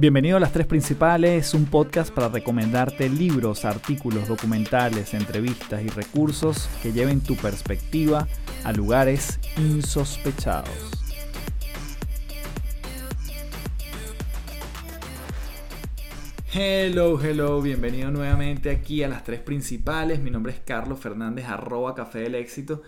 Bienvenido a Las Tres Principales, un podcast para recomendarte libros, artículos, documentales, entrevistas y recursos que lleven tu perspectiva a lugares insospechados. Hello, hello, bienvenido nuevamente aquí a Las Tres Principales. Mi nombre es Carlos Fernández, arroba Café del Éxito.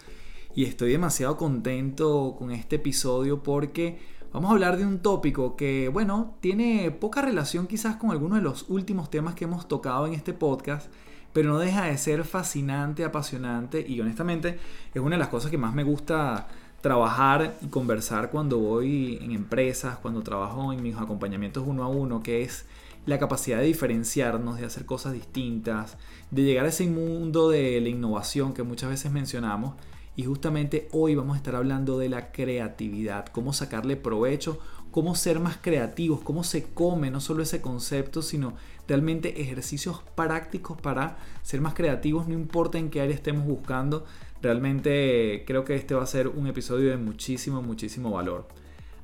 Y estoy demasiado contento con este episodio porque Vamos a hablar de un tópico que, bueno, tiene poca relación quizás con algunos de los últimos temas que hemos tocado en este podcast, pero no deja de ser fascinante, apasionante y honestamente es una de las cosas que más me gusta trabajar y conversar cuando voy en empresas, cuando trabajo en mis acompañamientos uno a uno, que es la capacidad de diferenciarnos, de hacer cosas distintas, de llegar a ese mundo de la innovación que muchas veces mencionamos y justamente hoy vamos a estar hablando de la creatividad, cómo sacarle provecho, cómo ser más creativos, cómo se come no solo ese concepto, sino realmente ejercicios prácticos para ser más creativos, no importa en qué área estemos buscando. Realmente creo que este va a ser un episodio de muchísimo, muchísimo valor.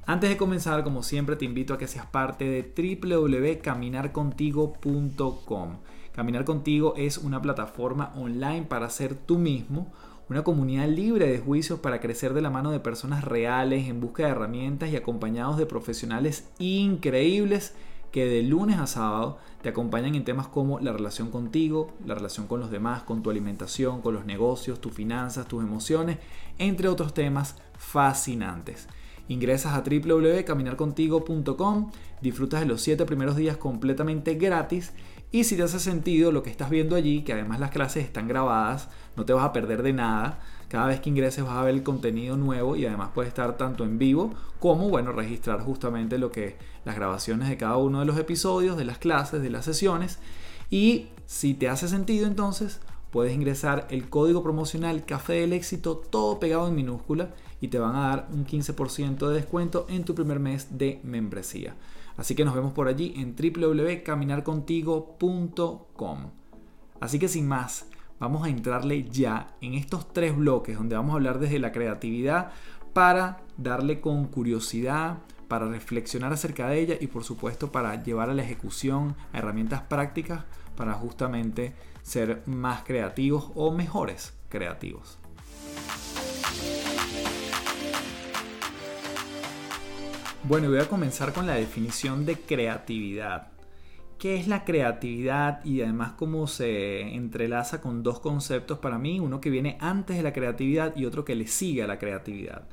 Antes de comenzar, como siempre, te invito a que seas parte de www.caminarcontigo.com. Caminar Contigo es una plataforma online para ser tú mismo una comunidad libre de juicios para crecer de la mano de personas reales en busca de herramientas y acompañados de profesionales increíbles que de lunes a sábado te acompañan en temas como la relación contigo, la relación con los demás, con tu alimentación, con los negocios, tus finanzas, tus emociones, entre otros temas fascinantes. Ingresas a www.caminarcontigo.com, disfrutas de los 7 primeros días completamente gratis y si te hace sentido lo que estás viendo allí, que además las clases están grabadas, no te vas a perder de nada. Cada vez que ingreses vas a ver el contenido nuevo y además puedes estar tanto en vivo como, bueno, registrar justamente lo que las grabaciones de cada uno de los episodios, de las clases, de las sesiones. Y si te hace sentido entonces, puedes ingresar el código promocional Café del Éxito, todo pegado en minúscula, y te van a dar un 15% de descuento en tu primer mes de membresía. Así que nos vemos por allí en www.caminarcontigo.com. Así que sin más, vamos a entrarle ya en estos tres bloques donde vamos a hablar desde la creatividad para darle con curiosidad, para reflexionar acerca de ella y por supuesto para llevar a la ejecución a herramientas prácticas para justamente ser más creativos o mejores creativos. Bueno, voy a comenzar con la definición de creatividad. ¿Qué es la creatividad y además cómo se entrelaza con dos conceptos para mí? Uno que viene antes de la creatividad y otro que le sigue a la creatividad.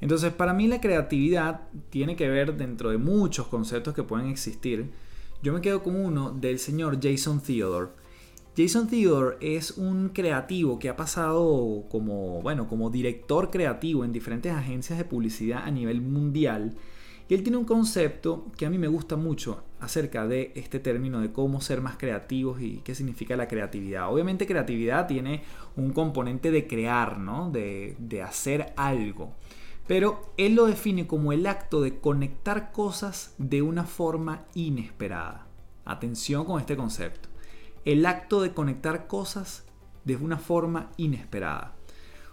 Entonces, para mí la creatividad tiene que ver dentro de muchos conceptos que pueden existir. Yo me quedo con uno del señor Jason Theodore. Jason Theodore es un creativo que ha pasado como, bueno, como director creativo en diferentes agencias de publicidad a nivel mundial y él tiene un concepto que a mí me gusta mucho acerca de este término de cómo ser más creativos y qué significa la creatividad. Obviamente creatividad tiene un componente de crear, ¿no? De, de hacer algo. Pero él lo define como el acto de conectar cosas de una forma inesperada. Atención con este concepto. El acto de conectar cosas de una forma inesperada.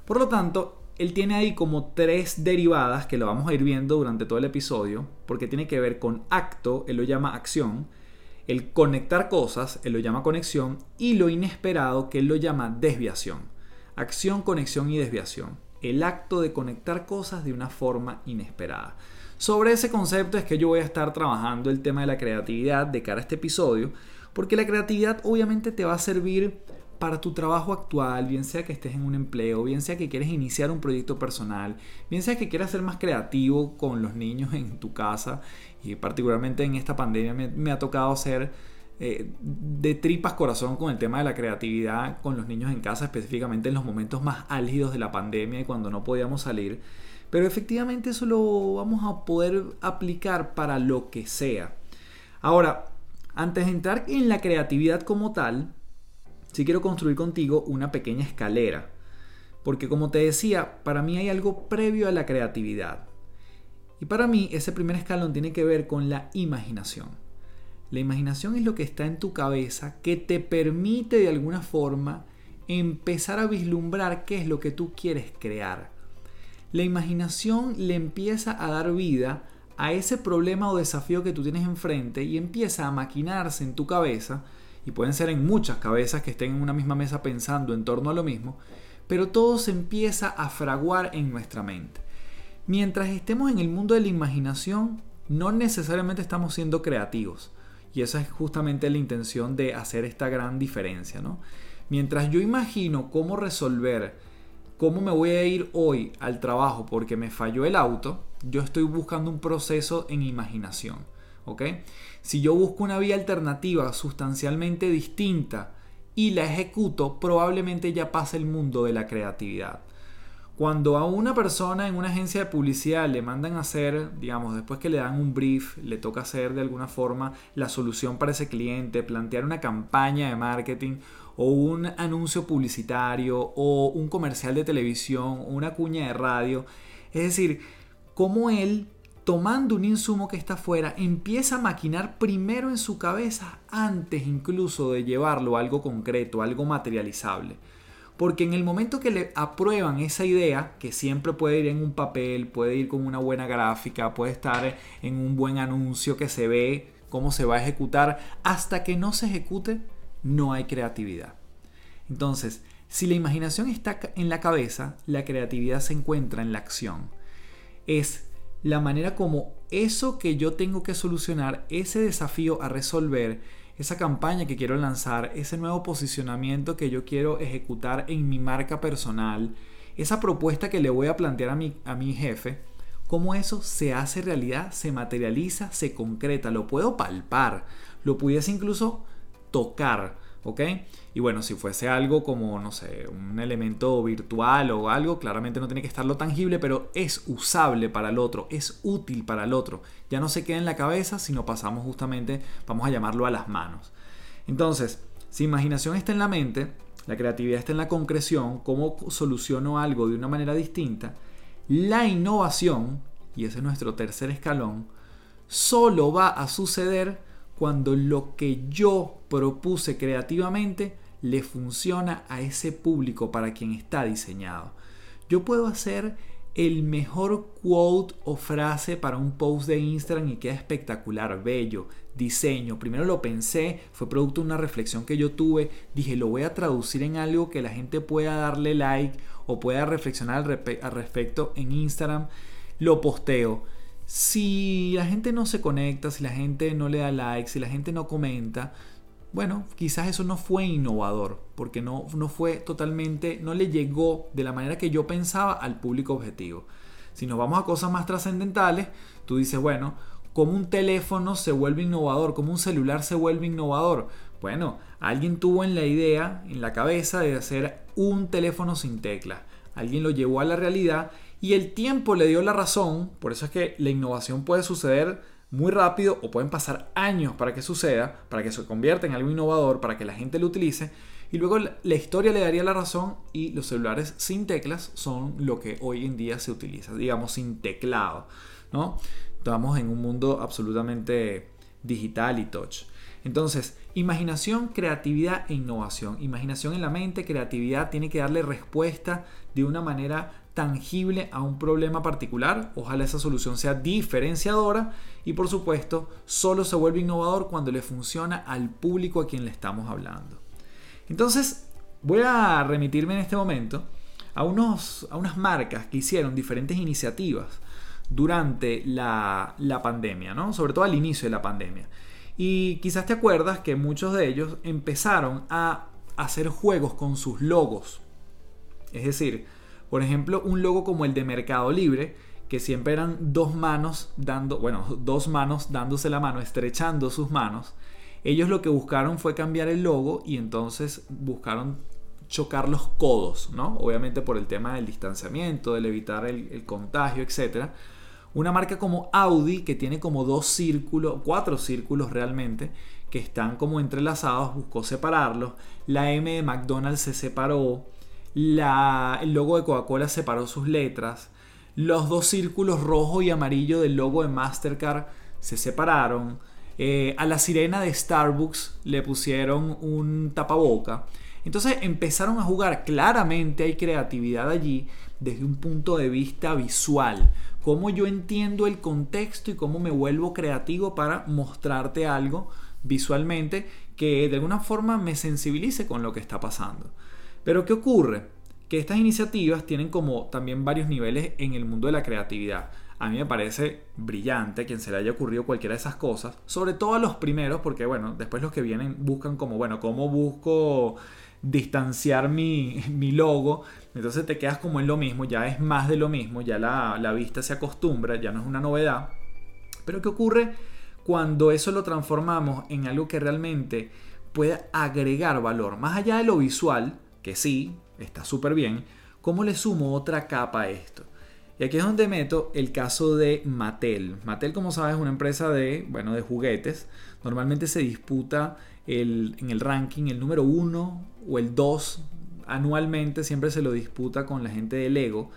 Por lo tanto, él tiene ahí como tres derivadas que lo vamos a ir viendo durante todo el episodio, porque tiene que ver con acto, él lo llama acción, el conectar cosas, él lo llama conexión, y lo inesperado, que él lo llama desviación. Acción, conexión y desviación. El acto de conectar cosas de una forma inesperada. Sobre ese concepto es que yo voy a estar trabajando el tema de la creatividad de cara a este episodio, porque la creatividad obviamente te va a servir para tu trabajo actual, bien sea que estés en un empleo, bien sea que quieres iniciar un proyecto personal, bien sea que quieras ser más creativo con los niños en tu casa, y particularmente en esta pandemia me, ha tocado ser eh, de tripas corazón con el tema de la creatividad con los niños en casa, específicamente en los momentos más álgidos de la pandemia y cuando no podíamos salir. Pero efectivamente eso lo vamos a poder aplicar para lo que sea. Ahora, antes de entrar en la creatividad como tal, si quiero construir contigo una pequeña escalera. Porque como te decía, para mí hay algo previo a la creatividad. Y para mí ese primer escalón tiene que ver con la imaginación. La imaginación es lo que está en tu cabeza que te permite de alguna forma empezar a vislumbrar qué es lo que tú quieres crear. La imaginación le empieza a dar vida a ese problema o desafío que tú tienes enfrente y empieza a maquinarse en tu cabeza, y pueden ser en muchas cabezas que estén en una misma mesa pensando en torno a lo mismo, pero todo se empieza a fraguar en nuestra mente. Mientras estemos en el mundo de la imaginación, no necesariamente estamos siendo creativos. Y esa es justamente la intención de hacer esta gran diferencia, ¿no? Mientras yo imagino cómo resolver, cómo me voy a ir hoy al trabajo porque me falló el auto, yo estoy buscando un proceso en imaginación, ¿ok? Si yo busco una vía alternativa sustancialmente distinta y la ejecuto, probablemente ya pase el mundo de la creatividad. Cuando a una persona en una agencia de publicidad le mandan a hacer, digamos, después que le dan un brief, le toca hacer de alguna forma la solución para ese cliente, plantear una campaña de marketing o un anuncio publicitario o un comercial de televisión o una cuña de radio. Es decir, cómo él, tomando un insumo que está afuera, empieza a maquinar primero en su cabeza antes incluso de llevarlo a algo concreto, algo materializable. Porque en el momento que le aprueban esa idea, que siempre puede ir en un papel, puede ir con una buena gráfica, puede estar en un buen anuncio que se ve cómo se va a ejecutar, hasta que no se ejecute, no hay creatividad. Entonces, si la imaginación está en la cabeza, la creatividad se encuentra en la acción. Es la manera como eso que yo tengo que solucionar, ese desafío a resolver, esa campaña que quiero lanzar, ese nuevo posicionamiento que yo quiero ejecutar en mi marca personal, esa propuesta que le voy a plantear a mi, a mi jefe, cómo eso se hace realidad, se materializa, se concreta, lo puedo palpar, lo pudiese incluso tocar, ¿ok? Y bueno, si fuese algo como, no sé, un elemento virtual o algo, claramente no tiene que estar lo tangible, pero es usable para el otro, es útil para el otro. Ya no se queda en la cabeza, sino pasamos justamente, vamos a llamarlo a las manos. Entonces, si imaginación está en la mente, la creatividad está en la concreción, cómo soluciono algo de una manera distinta, la innovación, y ese es nuestro tercer escalón, solo va a suceder cuando lo que yo propuse creativamente le funciona a ese público para quien está diseñado. Yo puedo hacer el mejor quote o frase para un post de Instagram y queda espectacular, bello, diseño. Primero lo pensé, fue producto de una reflexión que yo tuve, dije lo voy a traducir en algo que la gente pueda darle like o pueda reflexionar al, respecto en Instagram, lo posteo si la gente no se conecta, si la gente no le da like, si la gente no comenta, bueno, quizás eso no fue innovador, porque no, no fue totalmente, no le llegó de la manera que yo pensaba al público objetivo. Si nos vamos a cosas más trascendentales, tú dices, bueno, ¿cómo un teléfono se vuelve innovador? ¿Cómo un celular se vuelve innovador? Bueno, alguien tuvo en la idea, en la cabeza de hacer un teléfono sin teclas. Alguien lo llevó a la realidad y el tiempo le dio la razón, por eso es que la innovación puede suceder muy rápido o pueden pasar años para que suceda, para que se convierta en algo innovador, para que la gente lo utilice. Y luego la historia le daría la razón y los celulares sin teclas son lo que hoy en día se utiliza, digamos sin teclado, ¿no? Estamos en un mundo absolutamente digital y touch. Entonces, imaginación, creatividad e innovación. Imaginación en la mente, creatividad tiene que darle respuesta de una manera tangible a un problema particular. Ojalá esa solución sea diferenciadora y por supuesto solo se vuelve innovador cuando le funciona al público a quien le estamos hablando. Entonces voy a remitirme en este momento a, unos, a unas marcas que hicieron diferentes iniciativas durante la, la pandemia, ¿no? sobre todo al inicio de la pandemia. Y quizás te acuerdas que muchos de ellos empezaron a hacer juegos con sus logos. Es decir, por ejemplo, un logo como el de Mercado Libre, que siempre eran dos manos dando, bueno, dos manos dándose la mano, estrechando sus manos. Ellos lo que buscaron fue cambiar el logo y entonces buscaron chocar los codos, ¿no? Obviamente por el tema del distanciamiento, del evitar el, el contagio, etc. Una marca como Audi, que tiene como dos círculos, cuatro círculos realmente, que están como entrelazados, buscó separarlos. La M de McDonald's se separó el logo de Coca-Cola separó sus letras, los dos círculos rojo y amarillo del logo de Mastercard se separaron, eh, a la sirena de Starbucks le pusieron un tapaboca. Entonces empezaron a jugar, claramente hay creatividad allí, desde un punto de vista visual. Cómo yo entiendo el contexto y cómo me vuelvo creativo para mostrarte algo visualmente que de alguna forma me sensibilice con lo que está pasando. Pero ¿qué ocurre? Que estas iniciativas tienen como también varios niveles en el mundo de la creatividad. A mí me parece brillante quien se le haya ocurrido cualquiera de esas cosas, sobre todo a los primeros, porque bueno, después los que vienen buscan como, bueno, ¿cómo busco distanciar mi, mi logo? Entonces te quedas como en lo mismo, ya es más de lo mismo, ya la, la vista se acostumbra, ya no es una novedad. Pero ¿qué ocurre? cuando eso lo transformamos en algo que realmente pueda agregar valor, más allá de lo visual, que sí, está súper bien, ¿cómo le sumo otra capa a esto? Y aquí es donde meto el caso de Mattel. Mattel, como sabes, es una empresa de, bueno, de juguetes. Normalmente se disputa el, en el ranking el número 1 o el 2. Anualmente siempre se lo disputa con la gente de Lego.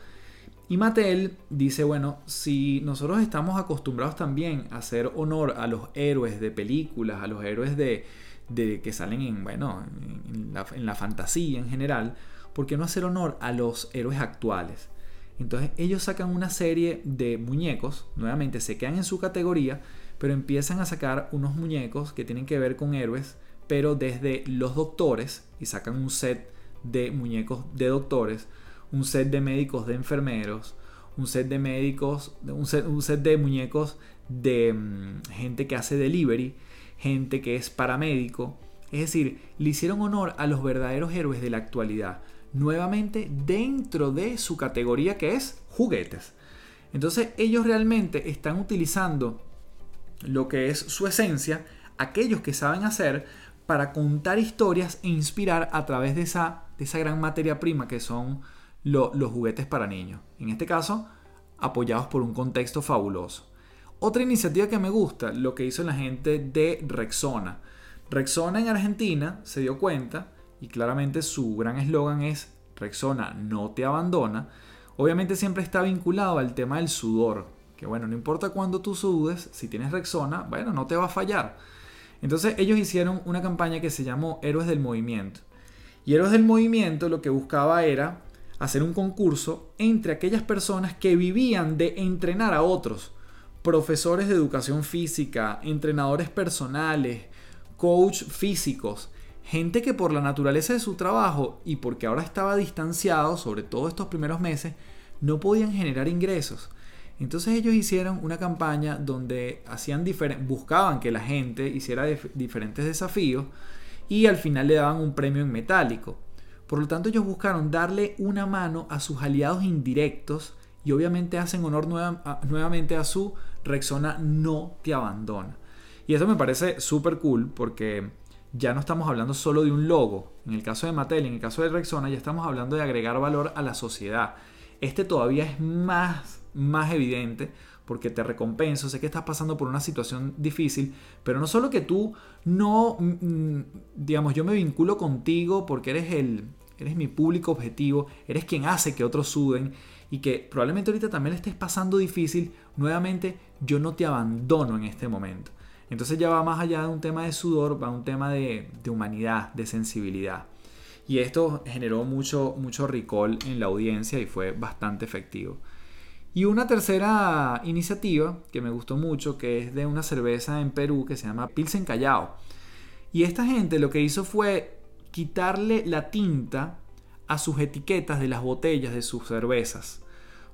Y Mattel dice, bueno, si nosotros estamos acostumbrados también a hacer honor a los héroes de películas, a los héroes de, que salen en, bueno, en la, fantasía en general, ¿por qué no hacer honor a los héroes actuales? Entonces ellos sacan una serie de muñecos, nuevamente se quedan en su categoría, pero empiezan a sacar unos muñecos que tienen que ver con héroes, pero desde los doctores, y sacan un set de muñecos de doctores, un set de médicos de enfermeros, un set de médicos, un set de muñecos de mm, gente que hace delivery, gente que es paramédico. Es decir, le hicieron honor a los verdaderos héroes de la actualidad, nuevamente dentro de su categoría que es juguetes. Entonces ellos realmente están utilizando lo que es su esencia, aquellos que saben hacer, para contar historias e inspirar a través de esa, de esa gran materia prima que son los juguetes para niños. En este caso, apoyados por un contexto fabuloso. Otra iniciativa que me gusta, lo que hizo la gente de Rexona. Rexona en Argentina se dio cuenta, y claramente su gran eslogan es Rexona no te abandona. Obviamente siempre está vinculado al tema del sudor, que bueno, no importa cuándo tú sudes, si tienes Rexona, bueno, no te va a fallar. Entonces ellos hicieron una campaña que se llamó Héroes del Movimiento. Y Héroes del Movimiento lo que buscaba era hacer un concurso entre aquellas personas que vivían de entrenar a otros, profesores de educación física, entrenadores personales, coach físicos, gente que por la naturaleza de su trabajo y porque ahora estaba distanciado, sobre todo estos primeros meses, no podían generar ingresos. Entonces ellos hicieron una campaña donde hacían buscaban que la gente hiciera diferentes desafíos y al final le daban un premio en metálico. Por lo tanto, ellos buscaron darle una mano a sus aliados indirectos y obviamente hacen honor nuevamente a su Rexona no te abandona. Y eso me parece súper cool porque ya no estamos hablando solo de un logo. En el caso de Mattel, en el caso de Rexona, ya estamos hablando de agregar valor a la sociedad. Este todavía es más, más evidente porque te recompenso, sé que estás pasando por una situación difícil, pero no solo que tú no, mm, mm, digamos, yo me vinculo contigo porque eres el, eres mi público objetivo, eres quien hace que otros suden y que probablemente ahorita también estés pasando difícil, nuevamente yo no te abandono en este momento. Entonces ya va más allá de un tema de sudor, va a un tema de, humanidad, de sensibilidad. Y esto generó mucho, mucho recall en la audiencia y fue bastante efectivo. Y una tercera iniciativa que me gustó mucho, que es de una cerveza en Perú que se llama Pilsen Callao. Y esta gente lo que hizo fue quitarle la tinta a sus etiquetas de las botellas de sus cervezas.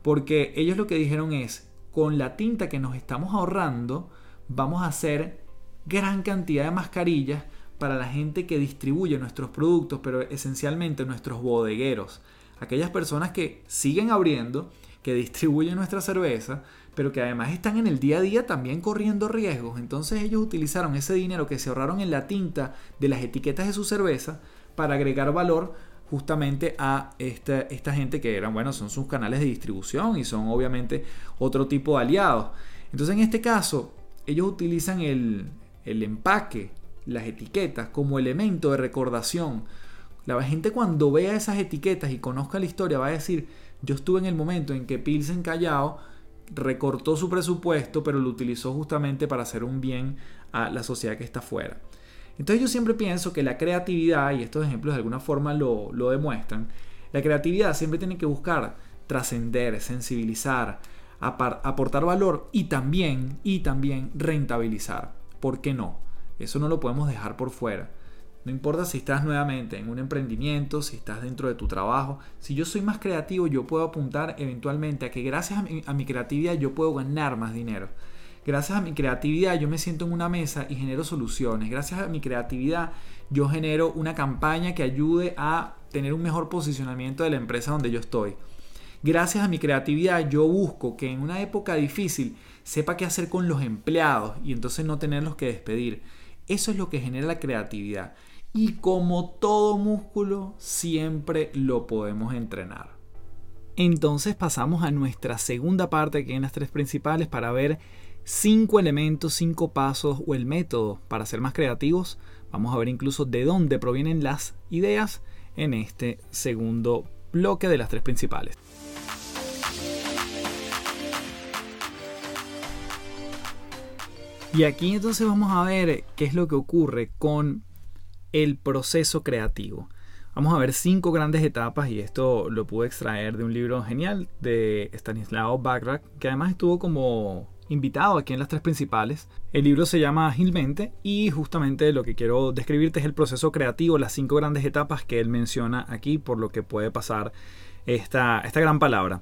Porque ellos lo que dijeron es, con la tinta que nos estamos ahorrando, vamos a hacer gran cantidad de mascarillas para la gente que distribuye nuestros productos, pero esencialmente nuestros bodegueros. Aquellas personas que siguen abriendo que distribuyen nuestra cerveza, pero que además están en el día a día también corriendo riesgos. Entonces ellos utilizaron ese dinero que se ahorraron en la tinta de las etiquetas de su cerveza para agregar valor justamente a esta, gente que eran, bueno, son sus canales de distribución y son obviamente otro tipo de aliados. Entonces en este caso, ellos utilizan el, el empaque, las etiquetas como elemento de recordación. La gente cuando vea esas etiquetas y conozca la historia va a decir, yo estuve en el momento en que Pilsen Callao recortó su presupuesto, pero lo utilizó justamente para hacer un bien a la sociedad que está afuera. Entonces yo siempre pienso que la creatividad, y estos ejemplos de alguna forma lo, lo demuestran, la creatividad siempre tiene que buscar trascender, sensibilizar, aportar valor y también, y también rentabilizar. ¿Por qué no? Eso no lo podemos dejar por fuera. No importa si estás nuevamente en un emprendimiento, si estás dentro de tu trabajo. Si yo soy más creativo, yo puedo apuntar eventualmente a que gracias a mi, creatividad yo puedo ganar más dinero. Gracias a mi creatividad yo me siento en una mesa y genero soluciones. Gracias a mi creatividad yo genero una campaña que ayude a tener un mejor posicionamiento de la empresa donde yo estoy. Gracias a mi creatividad yo busco que en una época difícil sepa qué hacer con los empleados y entonces no tenerlos que despedir. Eso es lo que genera la creatividad y como todo músculo siempre lo podemos entrenar. Entonces pasamos a nuestra segunda parte que en las tres principales para ver cinco elementos, cinco pasos o el método para ser más creativos. Vamos a ver incluso de dónde provienen las ideas en este segundo bloque de las tres principales. Y aquí entonces vamos a ver qué es lo que ocurre con el proceso creativo. Vamos a ver cinco grandes etapas y esto lo pude extraer de un libro genial de Stanislao Bagrak, que además estuvo como invitado aquí en las tres principales. El libro se llama Agilmente y justamente lo que quiero describirte es el proceso creativo, las cinco grandes etapas que él menciona aquí por lo que puede pasar esta, esta gran palabra.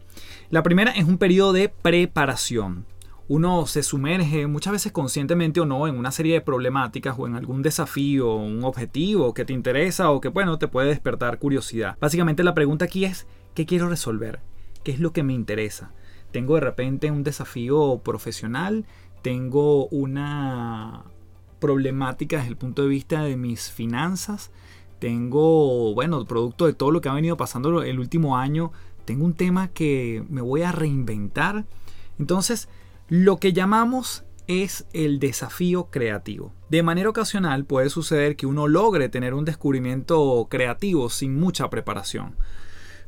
La primera es un periodo de preparación uno se sumerge muchas veces conscientemente o no en una serie de problemáticas o en algún desafío, un objetivo que te interesa o que bueno, te puede despertar curiosidad. Básicamente la pregunta aquí es, ¿qué quiero resolver? ¿Qué es lo que me interesa? Tengo de repente un desafío profesional, tengo una problemática desde el punto de vista de mis finanzas, tengo, bueno, producto de todo lo que ha venido pasando el último año, tengo un tema que me voy a reinventar. Entonces, lo que llamamos es el desafío creativo. De manera ocasional puede suceder que uno logre tener un descubrimiento creativo sin mucha preparación.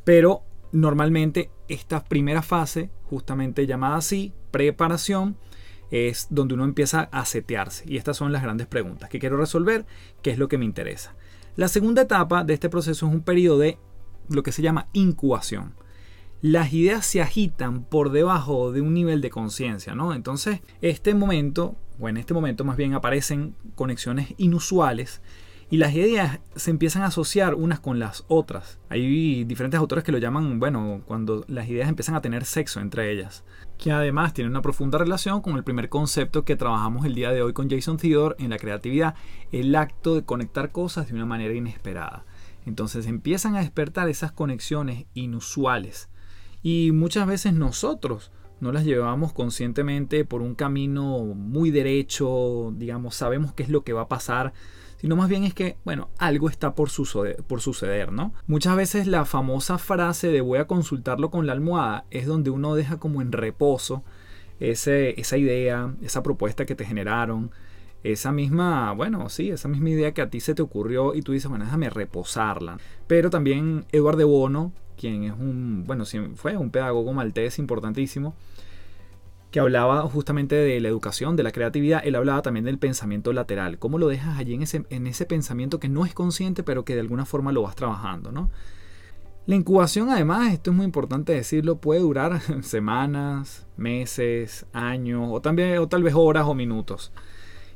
Pero normalmente esta primera fase, justamente llamada así, preparación, es donde uno empieza a setearse. Y estas son las grandes preguntas que quiero resolver, qué es lo que me interesa. La segunda etapa de este proceso es un periodo de lo que se llama incubación las ideas se agitan por debajo de un nivel de conciencia, ¿no? Entonces, este momento, o en este momento más bien aparecen conexiones inusuales y las ideas se empiezan a asociar unas con las otras. Hay diferentes autores que lo llaman, bueno, cuando las ideas empiezan a tener sexo entre ellas, que además tiene una profunda relación con el primer concepto que trabajamos el día de hoy con Jason Theodore en la creatividad, el acto de conectar cosas de una manera inesperada. Entonces empiezan a despertar esas conexiones inusuales y muchas veces nosotros no las llevamos conscientemente por un camino muy derecho, digamos, sabemos qué es lo que va a pasar, sino más bien es que, bueno, algo está por suceder, ¿no? Muchas veces la famosa frase de voy a consultarlo con la almohada es donde uno deja como en reposo ese, esa idea, esa propuesta que te generaron, esa misma, bueno, sí, esa misma idea que a ti se te ocurrió y tú dices, bueno, déjame reposarla. Pero también Eduardo Bono quien es un, bueno, fue un pedagogo maltés importantísimo, que hablaba justamente de la educación, de la creatividad, él hablaba también del pensamiento lateral, cómo lo dejas allí en ese, en ese pensamiento que no es consciente, pero que de alguna forma lo vas trabajando, ¿no? La incubación, además, esto es muy importante decirlo, puede durar semanas, meses, años, o, también, o tal vez horas o minutos.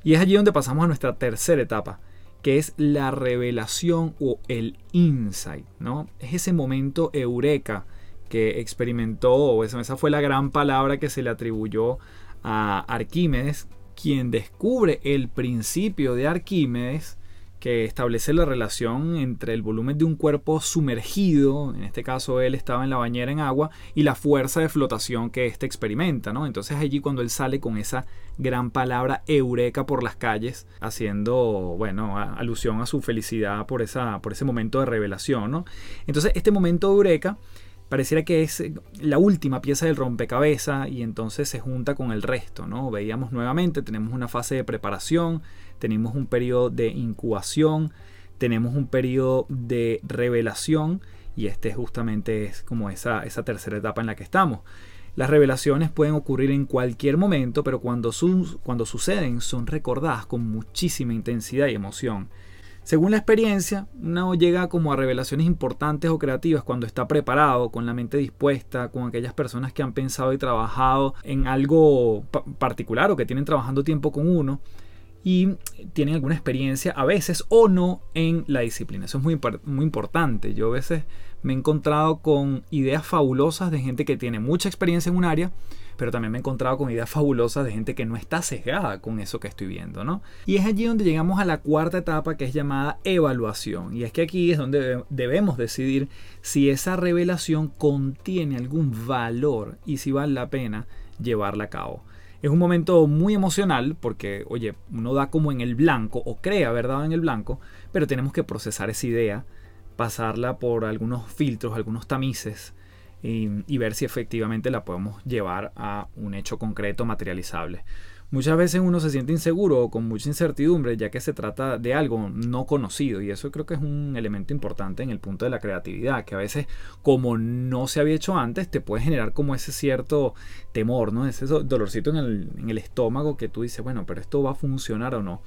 Y es allí donde pasamos a nuestra tercera etapa, que es la revelación o el insight, ¿no? Es ese momento eureka que experimentó, o esa fue la gran palabra que se le atribuyó a Arquímedes, quien descubre el principio de Arquímedes que establece la relación entre el volumen de un cuerpo sumergido, en este caso él estaba en la bañera en agua, y la fuerza de flotación que éste experimenta, ¿no? Entonces allí cuando él sale con esa gran palabra eureka por las calles, haciendo, bueno, alusión a su felicidad por, esa, por ese momento de revelación, ¿no? Entonces este momento eureka pareciera que es la última pieza del rompecabezas y entonces se junta con el resto, ¿no? Veíamos nuevamente, tenemos una fase de preparación, tenemos un periodo de incubación, tenemos un periodo de revelación y este justamente es como esa, tercera etapa en la que estamos. Las revelaciones pueden ocurrir en cualquier momento, pero cuando suceden son recordadas con muchísima intensidad y emoción. Según la experiencia, uno llega como a revelaciones importantes o creativas cuando está preparado, con la mente dispuesta, con aquellas personas que han pensado y trabajado en algo particular o que tienen trabajando tiempo con uno y tienen alguna experiencia a veces o no en la disciplina. Eso es muy, muy importante. Yo a veces me he encontrado con ideas fabulosas de gente que tiene mucha experiencia en un área, pero también me he encontrado con ideas fabulosas de gente que no está sesgada con eso que estoy viendo, ¿no? Y es allí donde llegamos a la cuarta etapa que es llamada evaluación. Y es que aquí es donde debemos decidir si esa revelación contiene algún valor y si vale la pena llevarla a cabo. Es un momento muy emocional porque, oye, uno da como en el blanco o cree haber dado en el blanco, pero tenemos que procesar esa idea, pasarla por algunos filtros, algunos tamices y, ver si efectivamente la podemos llevar a un hecho concreto materializable. Muchas veces uno se siente inseguro o con mucha incertidumbre ya que se trata de algo no conocido y eso creo que es un elemento importante en el punto de la creatividad, que a veces como no se había hecho antes te puede generar como ese cierto temor, ¿no? ese dolorcito en el, en el estómago que tú dices, bueno, pero esto va a funcionar o no.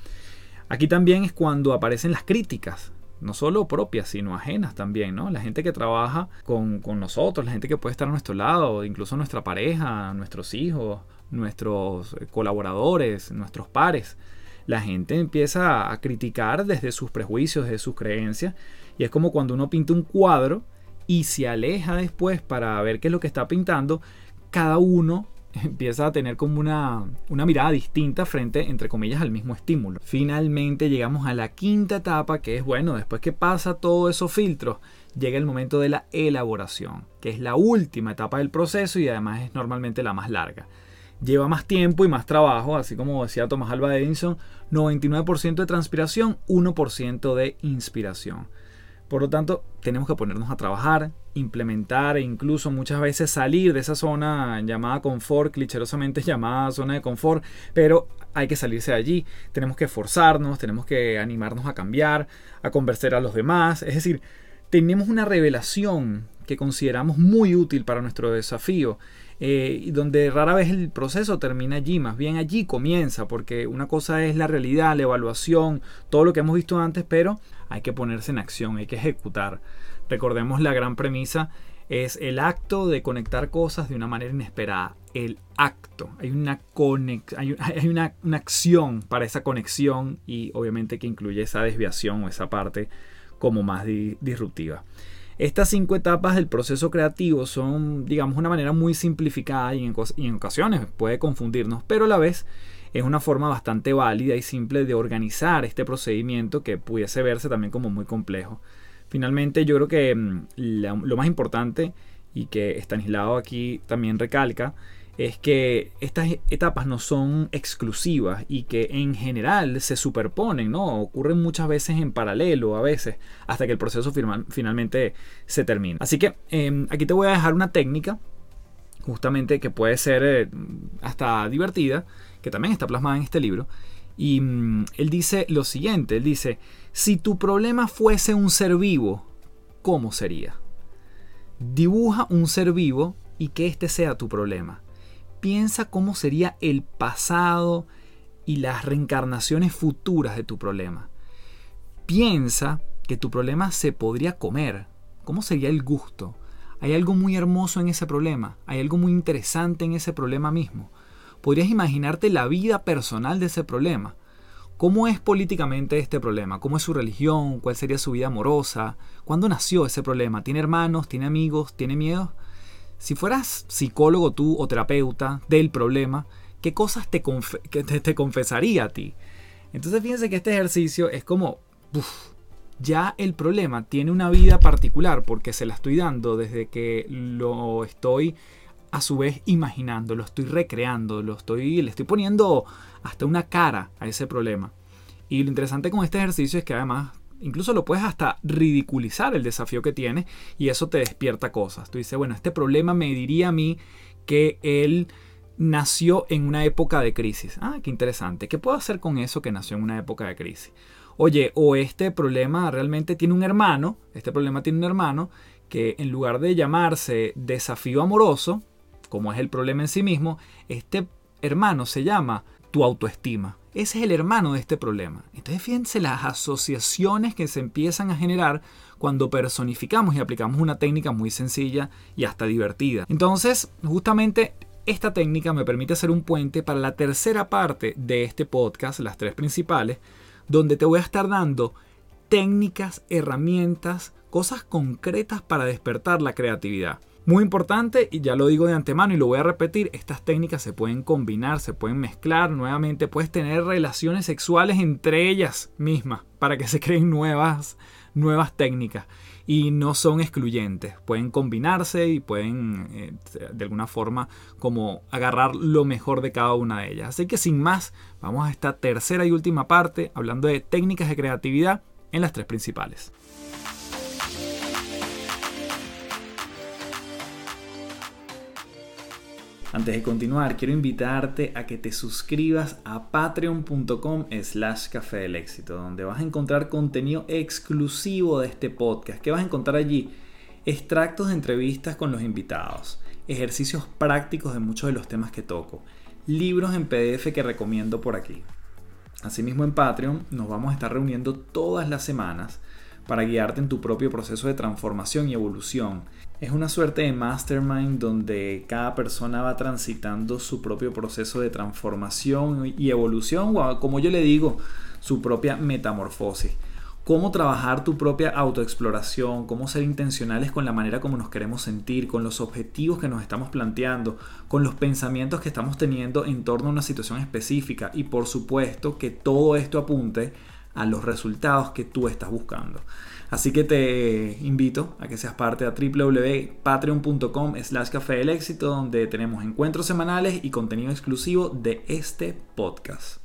Aquí también es cuando aparecen las críticas, no solo propias, sino ajenas también, ¿no? La gente que trabaja con, con, nosotros, la gente que puede estar a nuestro lado, incluso nuestra pareja, nuestros hijos, nuestros colaboradores, nuestros pares. La gente empieza a criticar desde sus prejuicios, desde sus creencias, y es como cuando uno pinta un cuadro y se aleja después para ver qué es lo que está pintando, cada uno empieza a tener como una, una, mirada distinta frente, entre comillas, al mismo estímulo. Finalmente llegamos a la quinta etapa, que es, bueno, después que pasa todos esos filtros, llega el momento de la elaboración, que es la última etapa del proceso y además es normalmente la más larga. Lleva más tiempo y más trabajo, así como decía Tomás Alba Edison, 99% de transpiración, 1% de inspiración. Por lo tanto, tenemos que ponernos a trabajar, implementar e incluso muchas veces salir de esa zona llamada confort, clicherosamente llamada zona de confort, pero hay que salirse de allí. Tenemos que esforzarnos, tenemos que animarnos a cambiar, a convencer a los demás. Es decir, tenemos una revelación que consideramos muy útil para nuestro desafío eh, donde rara vez el proceso termina allí, más bien allí comienza, porque una cosa es la realidad, la evaluación, todo lo que hemos visto antes, pero hay que ponerse en acción, hay que ejecutar. Recordemos la gran premisa es el acto de conectar cosas de una manera inesperada. El acto. Hay una, hay, hay una, una, acción para esa conexión y obviamente que incluye esa desviación o esa parte como más disruptiva. Estas cinco etapas del proceso creativo son, digamos, una manera muy simplificada y en, ocasiones puede confundirnos, pero a la vez es una forma bastante válida y simple de organizar este procedimiento que pudiese verse también como muy complejo. Finalmente, yo creo que mm, lo más importante y que Stanislao aquí también recalca es que estas etapas no son exclusivas y que en general se superponen, ¿no? Ocurren muchas veces en paralelo a veces hasta que el proceso finalmente se termina. Así que em, aquí te voy a dejar una técnica justamente que puede ser eh, hasta divertida, que también está plasmada en este libro. Y mm, él dice lo siguiente, él dice, si tu problema fuese un ser vivo, ¿cómo sería? Dibuja un ser vivo y que este sea tu problema piensa cómo sería el pasado y las reencarnaciones futuras de tu problema. Piensa que tu problema se podría comer. ¿Cómo sería el gusto? Hay algo muy hermoso en ese problema, hay algo muy interesante en ese problema mismo. Podrías imaginarte la vida personal de ese problema. ¿Cómo es políticamente este problema? ¿Cómo es su religión? ¿Cuál sería su vida amorosa? ¿Cuándo nació ese problema? ¿Tiene hermanos? ¿Tiene amigos? ¿Tiene miedo? Si fueras psicólogo tú o terapeuta del problema, ¿qué cosas te, te, confesaría a ti? Entonces fíjense que este ejercicio es como, ya el problema tiene una vida particular porque se la estoy dando desde que lo estoy a su vez imaginando, lo estoy recreando, lo estoy, le estoy poniendo hasta una cara a ese problema. Y lo interesante con este ejercicio es que además Incluso lo puedes hasta ridiculizar el desafío que tiene y eso te despierta cosas. Tú dices, bueno, este problema me diría a mí que él nació en una época de crisis. Ah, qué interesante. ¿Qué puedo hacer con eso que nació en una época de crisis? Oye, o este problema realmente tiene un hermano, este problema tiene un hermano que en lugar de llamarse desafío amoroso, como es el problema en sí mismo, este hermano se llama tu autoestima. Ese es el hermano de este problema. Entonces fíjense las asociaciones que se empiezan a generar cuando personificamos y aplicamos una técnica muy sencilla y hasta divertida. Entonces, justamente esta técnica me permite hacer un puente para la tercera parte de este podcast, las tres principales, donde te voy a estar dando técnicas, herramientas, cosas concretas para despertar la creatividad. Muy importante, y ya lo digo de antemano y lo voy a repetir, estas técnicas se pueden combinar, se pueden mezclar nuevamente, puedes tener relaciones sexuales entre ellas mismas para que se creen nuevas, nuevas técnicas y no son excluyentes, pueden combinarse y pueden eh, de alguna forma como agarrar lo mejor de cada una de ellas. Así que sin más, vamos a esta tercera y última parte hablando de técnicas de creatividad en las tres principales. Antes de continuar, quiero invitarte a que te suscribas a patreon.com slash café del éxito, donde vas a encontrar contenido exclusivo de este podcast. ¿Qué vas a encontrar allí? Extractos de entrevistas con los invitados, ejercicios prácticos de muchos de los temas que toco, libros en PDF que recomiendo por aquí. Asimismo en Patreon nos vamos a estar reuniendo todas las semanas para guiarte en tu propio proceso de transformación y evolución es una suerte de mastermind donde cada persona va transitando su propio proceso de transformación y evolución, o como yo le digo, su propia metamorfosis. Cómo trabajar tu propia autoexploración, cómo ser intencionales con la manera como nos queremos sentir, con los objetivos que nos estamos planteando, con los pensamientos que estamos teniendo en torno a una situación específica y por supuesto que todo esto apunte a los resultados que tú estás buscando. Así que te invito a que seas parte de www.patreon.com slash café del éxito donde tenemos encuentros semanales y contenido exclusivo de este podcast.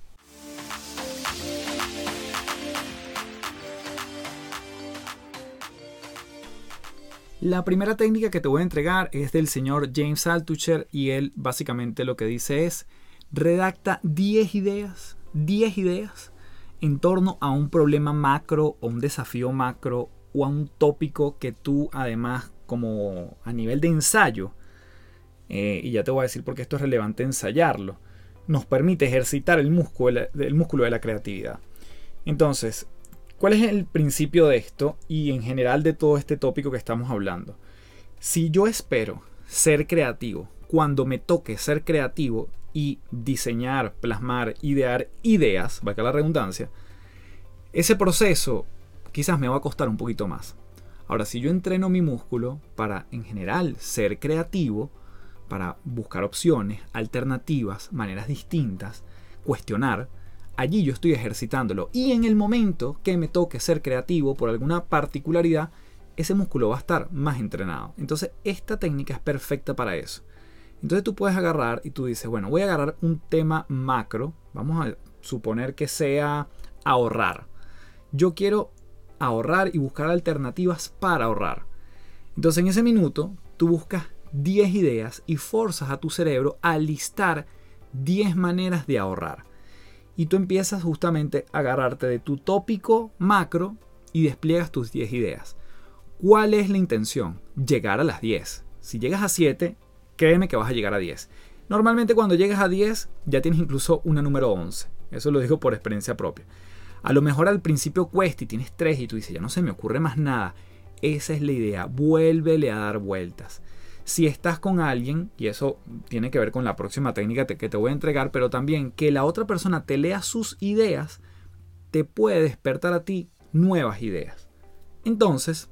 La primera técnica que te voy a entregar es del señor James Altucher y él básicamente lo que dice es redacta 10 ideas, 10 ideas en torno a un problema macro o un desafío macro o a un tópico que tú además como a nivel de ensayo, eh, y ya te voy a decir por qué esto es relevante ensayarlo, nos permite ejercitar el músculo, el músculo de la creatividad. Entonces, ¿cuál es el principio de esto y en general de todo este tópico que estamos hablando? Si yo espero ser creativo, cuando me toque ser creativo y diseñar, plasmar, idear ideas, valga la redundancia, ese proceso quizás me va a costar un poquito más. Ahora, si yo entreno mi músculo para, en general, ser creativo, para buscar opciones, alternativas, maneras distintas, cuestionar, allí yo estoy ejercitándolo. Y en el momento que me toque ser creativo por alguna particularidad, ese músculo va a estar más entrenado. Entonces, esta técnica es perfecta para eso. Entonces tú puedes agarrar y tú dices, bueno, voy a agarrar un tema macro, vamos a suponer que sea ahorrar. Yo quiero ahorrar y buscar alternativas para ahorrar. Entonces en ese minuto tú buscas 10 ideas y forzas a tu cerebro a listar 10 maneras de ahorrar. Y tú empiezas justamente a agarrarte de tu tópico macro y despliegas tus 10 ideas. ¿Cuál es la intención? Llegar a las 10. Si llegas a 7, créeme que vas a llegar a 10. Normalmente cuando llegas a 10 ya tienes incluso una número 11. Eso lo digo por experiencia propia. A lo mejor al principio cuesta y tienes 3 y tú dices, ya no se me ocurre más nada. Esa es la idea, vuélvele a dar vueltas. Si estás con alguien, y eso tiene que ver con la próxima técnica que te voy a entregar, pero también que la otra persona te lea sus ideas, te puede despertar a ti nuevas ideas. Entonces,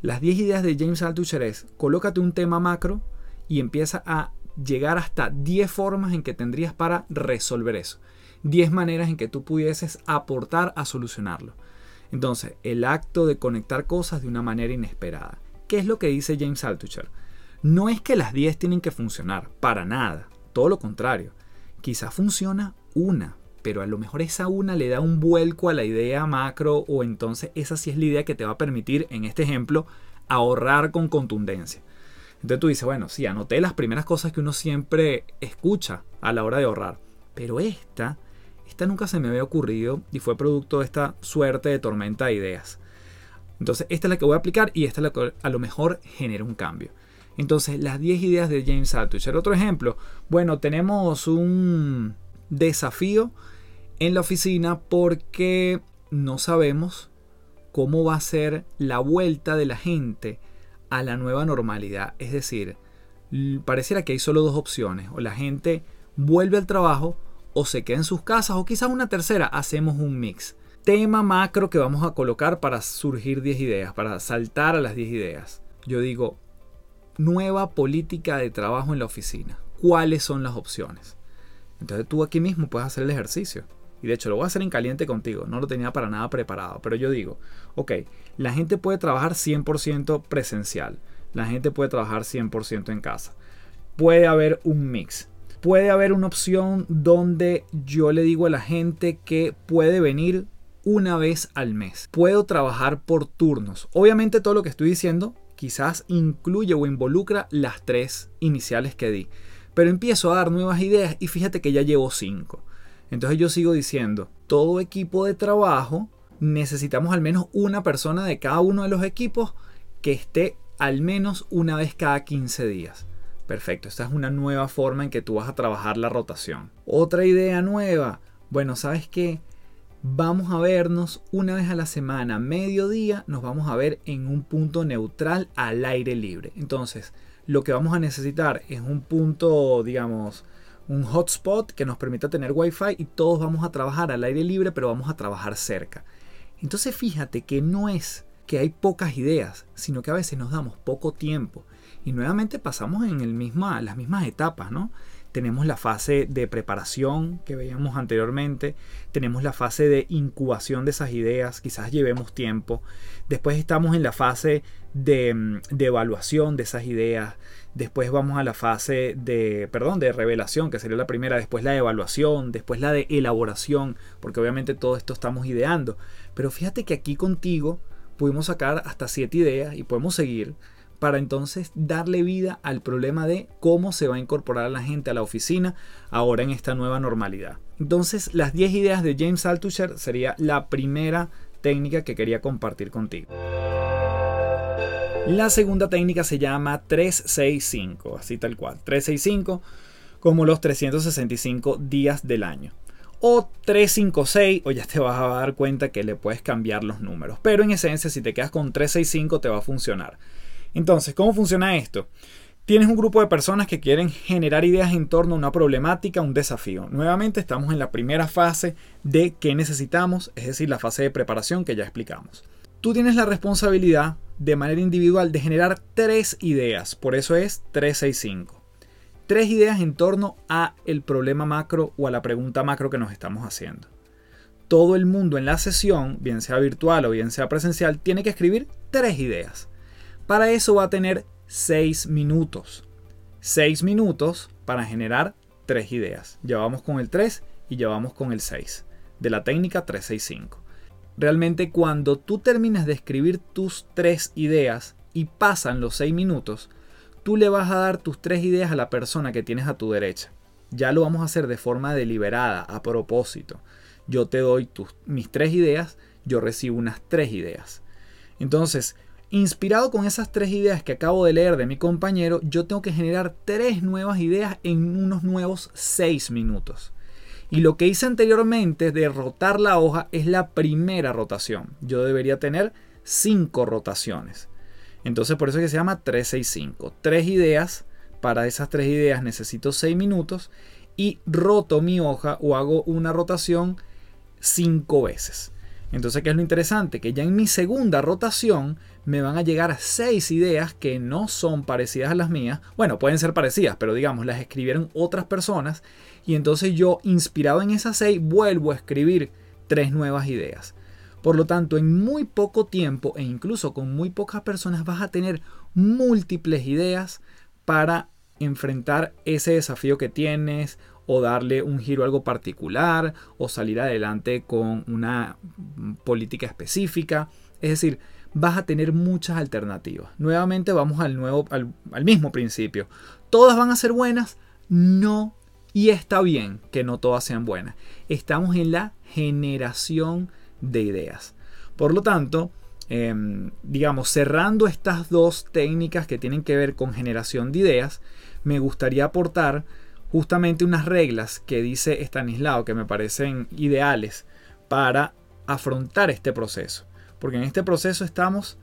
las 10 ideas de James Altucher es, colócate un tema macro, y empieza a llegar hasta 10 formas en que tendrías para resolver eso. 10 maneras en que tú pudieses aportar a solucionarlo. Entonces, el acto de conectar cosas de una manera inesperada. ¿Qué es lo que dice James Altucher? No es que las 10 tienen que funcionar, para nada. Todo lo contrario. Quizás funciona una, pero a lo mejor esa una le da un vuelco a la idea macro o entonces esa sí es la idea que te va a permitir, en este ejemplo, ahorrar con contundencia. Entonces tú dices, bueno, sí, anoté las primeras cosas que uno siempre escucha a la hora de ahorrar, pero esta, esta nunca se me había ocurrido y fue producto de esta suerte de tormenta de ideas. Entonces esta es la que voy a aplicar y esta es la que a lo mejor genera un cambio. Entonces las 10 ideas de James Altucher. Otro ejemplo, bueno, tenemos un desafío en la oficina porque no sabemos cómo va a ser la vuelta de la gente a la nueva normalidad. Es decir, pareciera que hay solo dos opciones. O la gente vuelve al trabajo o se queda en sus casas o quizás una tercera, hacemos un mix. Tema macro que vamos a colocar para surgir 10 ideas, para saltar a las 10 ideas. Yo digo, nueva política de trabajo en la oficina. ¿Cuáles son las opciones? Entonces tú aquí mismo puedes hacer el ejercicio. Y de hecho lo voy a hacer en caliente contigo. No lo tenía para nada preparado. Pero yo digo, ok, la gente puede trabajar 100% presencial. La gente puede trabajar 100% en casa. Puede haber un mix. Puede haber una opción donde yo le digo a la gente que puede venir una vez al mes. Puedo trabajar por turnos. Obviamente todo lo que estoy diciendo quizás incluye o involucra las tres iniciales que di. Pero empiezo a dar nuevas ideas y fíjate que ya llevo cinco. Entonces yo sigo diciendo, todo equipo de trabajo necesitamos al menos una persona de cada uno de los equipos que esté al menos una vez cada 15 días. Perfecto, esta es una nueva forma en que tú vas a trabajar la rotación. Otra idea nueva. Bueno, ¿sabes qué? Vamos a vernos una vez a la semana, mediodía, nos vamos a ver en un punto neutral al aire libre. Entonces, lo que vamos a necesitar es un punto, digamos, un hotspot que nos permita tener wifi y todos vamos a trabajar al aire libre, pero vamos a trabajar cerca. Entonces fíjate que no es que hay pocas ideas, sino que a veces nos damos poco tiempo y nuevamente pasamos en el misma, las mismas etapas, ¿no? Tenemos la fase de preparación que veíamos anteriormente, tenemos la fase de incubación de esas ideas, quizás llevemos tiempo, después estamos en la fase de, mm, de evaluación de esas ideas, Después vamos a la fase de, perdón, de revelación, que sería la primera, después la de evaluación, después la de elaboración, porque obviamente todo esto estamos ideando. Pero fíjate que aquí contigo pudimos sacar hasta siete ideas y podemos seguir para entonces darle vida al problema de cómo se va a incorporar a la gente a la oficina ahora en esta nueva normalidad. Entonces, las 10 ideas de James Altucher sería la primera técnica que quería compartir contigo. La segunda técnica se llama 365, así tal cual. 365 como los 365 días del año. O 356, o ya te vas a dar cuenta que le puedes cambiar los números. Pero en esencia, si te quedas con 365, te va a funcionar. Entonces, ¿cómo funciona esto? Tienes un grupo de personas que quieren generar ideas en torno a una problemática, un desafío. Nuevamente estamos en la primera fase de qué necesitamos, es decir, la fase de preparación que ya explicamos. Tú tienes la responsabilidad de manera individual de generar tres ideas, por eso es 365. Tres ideas en torno a el problema macro o a la pregunta macro que nos estamos haciendo. Todo el mundo en la sesión, bien sea virtual o bien sea presencial, tiene que escribir tres ideas. Para eso va a tener seis minutos. Seis minutos para generar tres ideas. Ya vamos con el 3 y ya vamos con el 6 de la técnica 365. Realmente cuando tú terminas de escribir tus tres ideas y pasan los seis minutos, tú le vas a dar tus tres ideas a la persona que tienes a tu derecha. Ya lo vamos a hacer de forma deliberada, a propósito. Yo te doy tus, mis tres ideas, yo recibo unas tres ideas. Entonces, inspirado con esas tres ideas que acabo de leer de mi compañero, yo tengo que generar tres nuevas ideas en unos nuevos seis minutos. Y lo que hice anteriormente de rotar la hoja es la primera rotación. Yo debería tener cinco rotaciones. Entonces por eso es que se llama 365. Tres ideas. Para esas tres ideas necesito seis minutos. Y roto mi hoja o hago una rotación cinco veces. Entonces, ¿qué es lo interesante? Que ya en mi segunda rotación me van a llegar seis ideas que no son parecidas a las mías. Bueno, pueden ser parecidas, pero digamos, las escribieron otras personas. Y entonces yo, inspirado en esas seis, vuelvo a escribir tres nuevas ideas. Por lo tanto, en muy poco tiempo e incluso con muy pocas personas vas a tener múltiples ideas para enfrentar ese desafío que tienes o darle un giro a algo particular o salir adelante con una política específica. Es decir, vas a tener muchas alternativas. Nuevamente vamos al, nuevo, al, al mismo principio. ¿Todas van a ser buenas? No. Y está bien que no todas sean buenas. Estamos en la generación de ideas. Por lo tanto, em, digamos, cerrando estas dos técnicas que tienen que ver con generación de ideas, me gustaría aportar justamente unas reglas que dice Stanislao que me parecen ideales para afrontar este proceso. Porque en este proceso estamos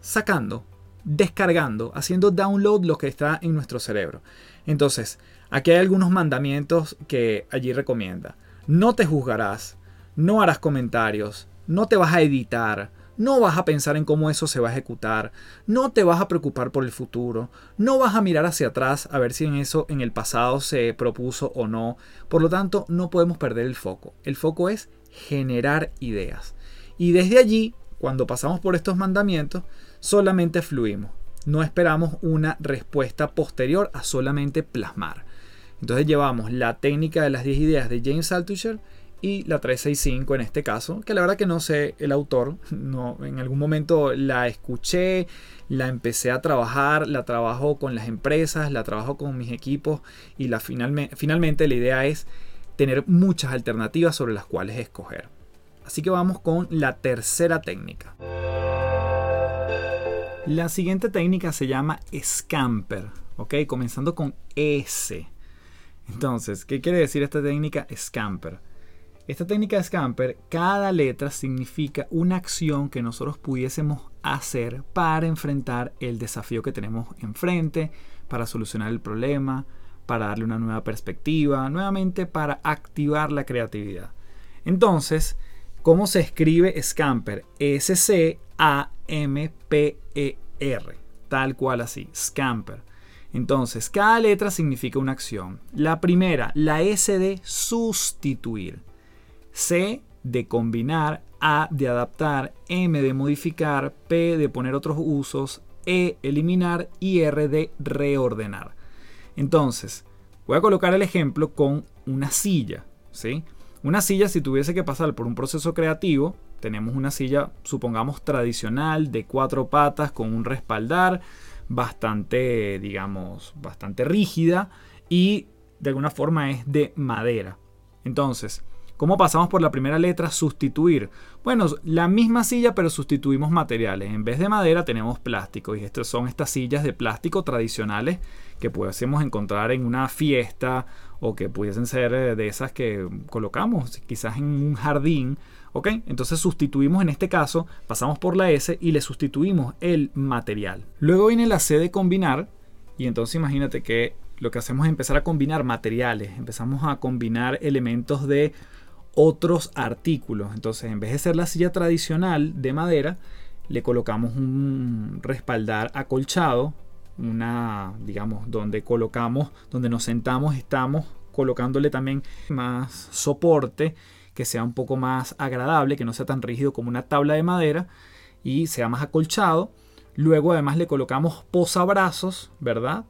sacando, descargando, haciendo download lo que está en nuestro cerebro. Entonces, aquí hay algunos mandamientos que allí recomienda. No te juzgarás, no harás comentarios, no te vas a editar, no vas a pensar en cómo eso se va a ejecutar, no te vas a preocupar por el futuro, no vas a mirar hacia atrás a ver si en eso en el pasado se propuso o no. Por lo tanto, no podemos perder el foco. El foco es generar ideas. Y desde allí, cuando pasamos por estos mandamientos, solamente fluimos. No esperamos una respuesta posterior a solamente plasmar. Entonces llevamos la técnica de las 10 ideas de James Altucher y la 365 en este caso, que la verdad que no sé el autor, no, en algún momento la escuché, la empecé a trabajar, la trabajo con las empresas, la trabajo con mis equipos y la finalmente la idea es tener muchas alternativas sobre las cuales escoger. Así que vamos con la tercera técnica. La siguiente técnica se llama Scamper, ¿ok? Comenzando con S. Entonces, ¿qué quiere decir esta técnica Scamper? Esta técnica de Scamper, cada letra significa una acción que nosotros pudiésemos hacer para enfrentar el desafío que tenemos enfrente, para solucionar el problema, para darle una nueva perspectiva, nuevamente para activar la creatividad. Entonces, ¿cómo se escribe Scamper? S-C-A-M-P-E-R, tal cual así, Scamper. Entonces, cada letra significa una acción. La primera, la S de sustituir. C de combinar, A de adaptar, M de modificar, P de poner otros usos, E eliminar y R de reordenar. Entonces, voy a colocar el ejemplo con una silla. ¿sí? Una silla, si tuviese que pasar por un proceso creativo, tenemos una silla, supongamos, tradicional, de cuatro patas, con un respaldar, bastante, digamos, bastante rígida y de alguna forma es de madera. Entonces, ¿Cómo pasamos por la primera letra? Sustituir. Bueno, la misma silla pero sustituimos materiales. En vez de madera tenemos plástico y estas son estas sillas de plástico tradicionales que pudiésemos encontrar en una fiesta o que pudiesen ser eh, de esas que colocamos quizás en un jardín. ¿Ok? Entonces sustituimos en este caso, pasamos por la S y le sustituimos el material. Luego viene la C de combinar y entonces imagínate que lo que hacemos es empezar a combinar materiales, empezamos a combinar elementos de otros artículos. Entonces, en vez de ser la silla tradicional de madera, le colocamos un respaldar acolchado, una, digamos, donde colocamos, donde nos sentamos, estamos colocándole también más soporte, que sea un poco más agradable, que no sea tan rígido como una tabla de madera y sea más acolchado. Luego además le colocamos posabrazos, ¿verdad?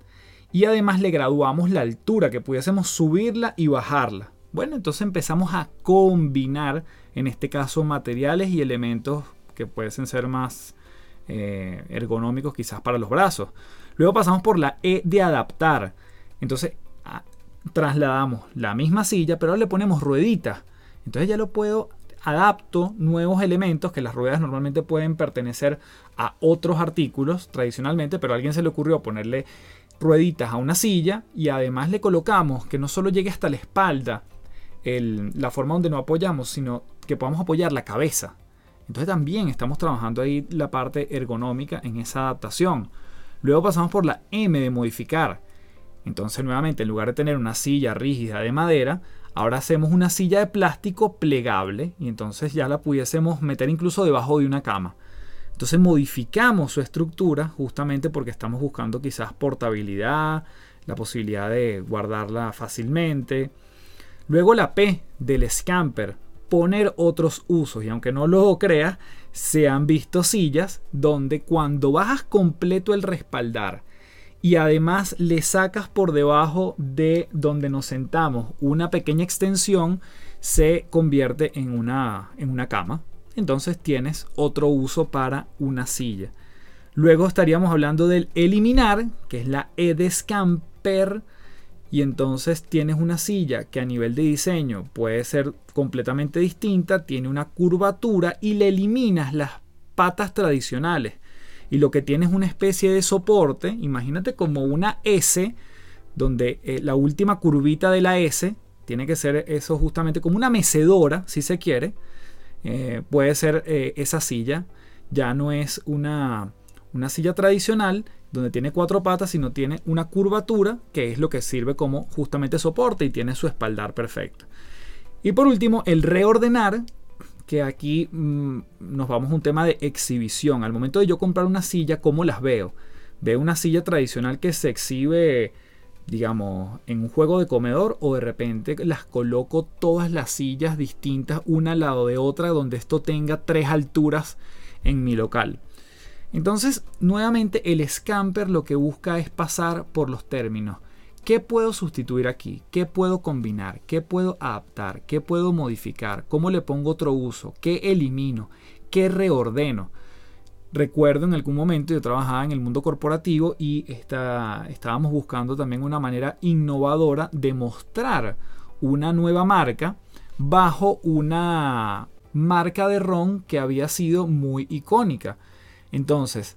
Y además le graduamos la altura, que pudiésemos subirla y bajarla. Bueno, entonces empezamos a combinar, en este caso, materiales y elementos que pueden ser más eh, ergonómicos quizás para los brazos. Luego pasamos por la E de adaptar. Entonces trasladamos la misma silla, pero ahora le ponemos rueditas. Entonces ya lo puedo adapto nuevos elementos que las ruedas normalmente pueden pertenecer a otros artículos tradicionalmente, pero a alguien se le ocurrió ponerle rueditas a una silla y además le colocamos que no solo llegue hasta la espalda la forma donde no apoyamos, sino que podamos apoyar la cabeza. Entonces también estamos trabajando ahí la parte ergonómica en esa adaptación. Luego pasamos por la M de modificar. Entonces nuevamente en lugar de tener una silla rígida de madera, ahora hacemos una silla de plástico plegable y entonces ya la pudiésemos meter incluso debajo de una cama. Entonces modificamos su estructura justamente porque estamos buscando quizás portabilidad, la posibilidad de guardarla fácilmente, Luego la P del scamper, poner otros usos. Y aunque no lo creas, se han visto sillas donde cuando bajas completo el respaldar y además le sacas por debajo de donde nos sentamos una pequeña extensión, se convierte en una, en una cama. Entonces tienes otro uso para una silla. Luego estaríamos hablando del eliminar, que es la E de y entonces tienes una silla que a nivel de diseño puede ser completamente distinta, tiene una curvatura y le eliminas las patas tradicionales. Y lo que tienes es una especie de soporte, imagínate como una S, donde eh, la última curvita de la S tiene que ser eso justamente como una mecedora, si se quiere. Eh, puede ser eh, esa silla. Ya no es una, una silla tradicional donde tiene cuatro patas, sino tiene una curvatura que es lo que sirve como justamente soporte y tiene su espaldar perfecto. Y por último, el reordenar, que aquí mm, nos vamos a un tema de exhibición. Al momento de yo comprar una silla, ¿cómo las veo? Veo una silla tradicional que se exhibe digamos, en un juego de comedor o de repente las coloco todas las sillas distintas una al lado de otra donde esto tenga tres alturas en mi local. Entonces, nuevamente el scamper lo que busca es pasar por los términos. ¿Qué puedo sustituir aquí? ¿Qué puedo combinar? ¿Qué puedo adaptar? ¿Qué puedo modificar? ¿Cómo le pongo otro uso? ¿Qué elimino? ¿Qué reordeno? Recuerdo en algún momento yo trabajaba en el mundo corporativo y estábamos buscando también una manera innovadora de mostrar una nueva marca bajo una marca de ron que había sido muy icónica. Entonces,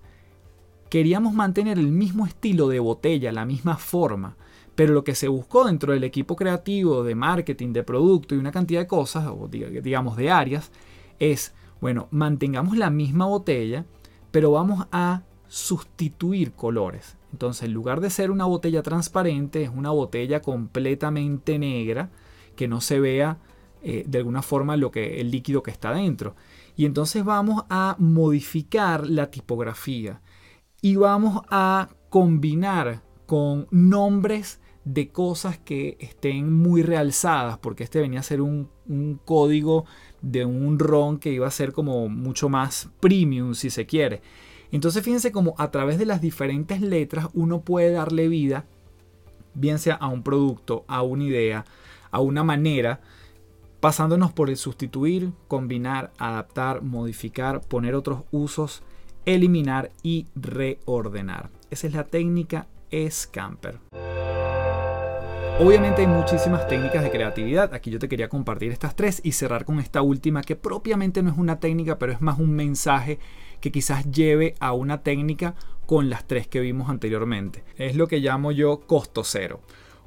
queríamos mantener el mismo estilo de botella, la misma forma, pero lo que se buscó dentro del equipo creativo de marketing, de producto y una cantidad de cosas, o digamos de áreas, es, bueno, mantengamos la misma botella, pero vamos a sustituir colores. Entonces, en lugar de ser una botella transparente, es una botella completamente negra que no se vea eh, de alguna forma lo que el líquido que está dentro. Y entonces vamos a modificar la tipografía y vamos a combinar con nombres de cosas que estén muy realzadas, porque este venía a ser un, código de un ron que iba a ser como mucho más premium si se quiere. Entonces fíjense como a través de las diferentes letras uno puede darle vida, bien sea a un producto, a una idea, a una manera, pasándonos por el sustituir, combinar, adaptar, modificar, poner otros usos, eliminar y reordenar. Esa es la técnica Scamper. Obviamente hay muchísimas técnicas de creatividad, aquí yo te quería compartir estas tres y cerrar con esta última que propiamente no es una técnica, pero es más un mensaje que quizás lleve a una técnica con las tres que vimos anteriormente. Es lo que llamo yo costo cero.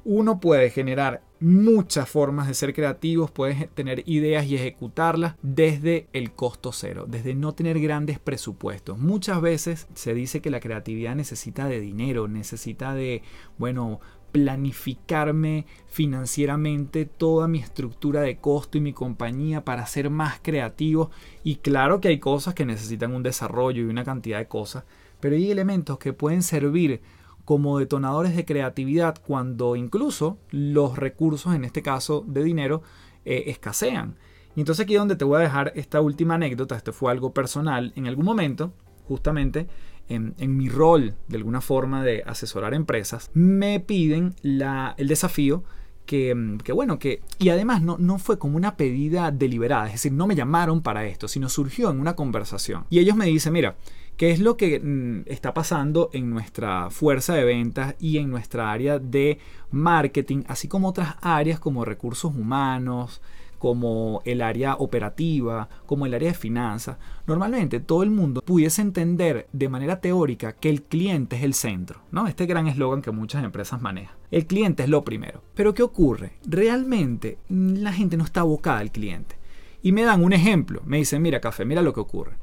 Uno puede generar muchas formas de ser creativos, puedes tener ideas y ejecutarlas desde el costo cero, desde no tener grandes presupuestos. Muchas veces se dice que la creatividad necesita de dinero, necesita de, bueno, planificarme financieramente toda mi estructura de costo y mi compañía para ser más creativo. Y claro que hay cosas que necesitan un desarrollo y una cantidad de cosas, pero hay elementos que pueden servir como detonadores de creatividad cuando incluso los recursos, en este caso de dinero, eh, escasean. Y entonces aquí es donde te voy a dejar esta última anécdota, esto fue algo personal, en algún momento, justamente, en, mi rol de alguna forma de asesorar empresas, me piden el desafío que, bueno, que, y además no, no fue como una pedida deliberada, es decir, no me llamaron para esto, sino surgió en una conversación. Y ellos me dicen, mira, ¿qué es lo que mm, está pasando en nuestra fuerza de ventas y en nuestra área de marketing, así como otras áreas como recursos humanos, como el área operativa, como el área de finanzas, normalmente todo el mundo pudiese entender de manera teórica que el cliente es el centro, ¿no? Este gran eslogan que muchas empresas manejan. El cliente es lo primero. Pero ¿qué ocurre? Realmente la gente no está abocada al cliente. Y me dan un ejemplo, me dicen, mira café, mira lo que ocurre.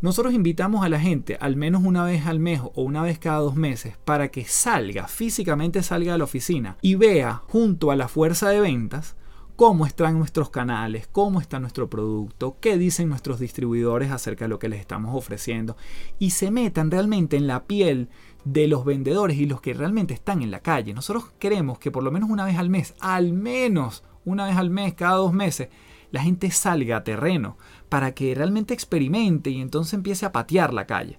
Nosotros invitamos a la gente al menos una vez al mes o una vez cada dos meses para que salga, físicamente salga de la oficina y vea junto a la fuerza de ventas cómo están nuestros canales, cómo está nuestro producto, qué dicen nuestros distribuidores acerca de lo que les estamos ofreciendo y se metan realmente en la piel de los vendedores y los que realmente están en la calle. Nosotros queremos que por lo menos una vez al mes, al menos una vez al mes, cada dos meses, la gente salga a terreno para que realmente experimente y entonces empiece a patear la calle.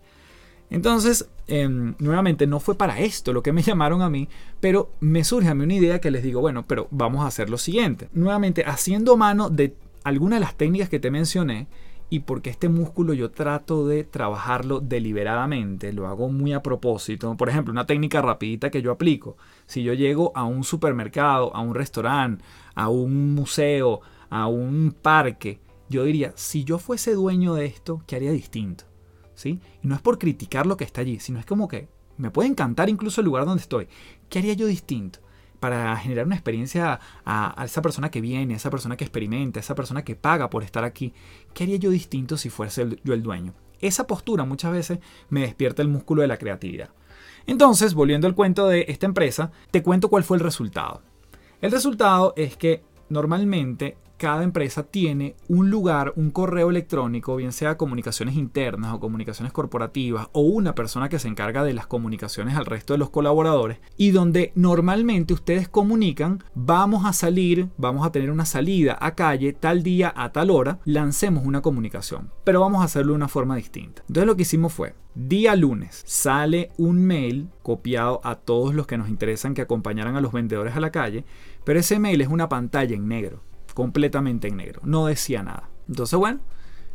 Entonces, em, nuevamente, no fue para esto lo que me llamaron a mí, pero me surge a mí una idea que les digo, bueno, pero vamos a hacer lo siguiente. Nuevamente, haciendo mano de alguna de las técnicas que te mencioné, y porque este músculo yo trato de trabajarlo deliberadamente, lo hago muy a propósito. Por ejemplo, una técnica rapidita que yo aplico. Si yo llego a un supermercado, a un restaurante, a un museo, a un parque, yo diría, si yo fuese dueño de esto, ¿qué haría distinto? Y no es por criticar lo que está allí, sino es como que me puede encantar incluso el lugar donde estoy. ¿Qué haría yo distinto? para generar una experiencia a, esa persona que viene, a esa persona que experimenta, a esa persona que paga por estar aquí. ¿Qué haría yo distinto si fuese yo el dueño? Esa postura muchas veces me despierta el músculo de la creatividad. Entonces, volviendo al cuento de esta empresa, te cuento cuál fue el resultado. El resultado es que normalmente cada empresa tiene un lugar, un correo electrónico, bien sea comunicaciones internas o comunicaciones corporativas, o una persona que se encarga de las comunicaciones al resto de los colaboradores, y donde normalmente ustedes comunican, vamos a salir, vamos a tener una salida a calle tal día a tal hora, lancemos una comunicación, pero vamos a hacerlo de una forma distinta. Entonces lo que hicimos fue, Día lunes sale un mail copiado a todos los que nos interesan que acompañaran a los vendedores a la calle, pero ese mail es una pantalla en negro completamente en negro. No decía nada. Entonces, bueno,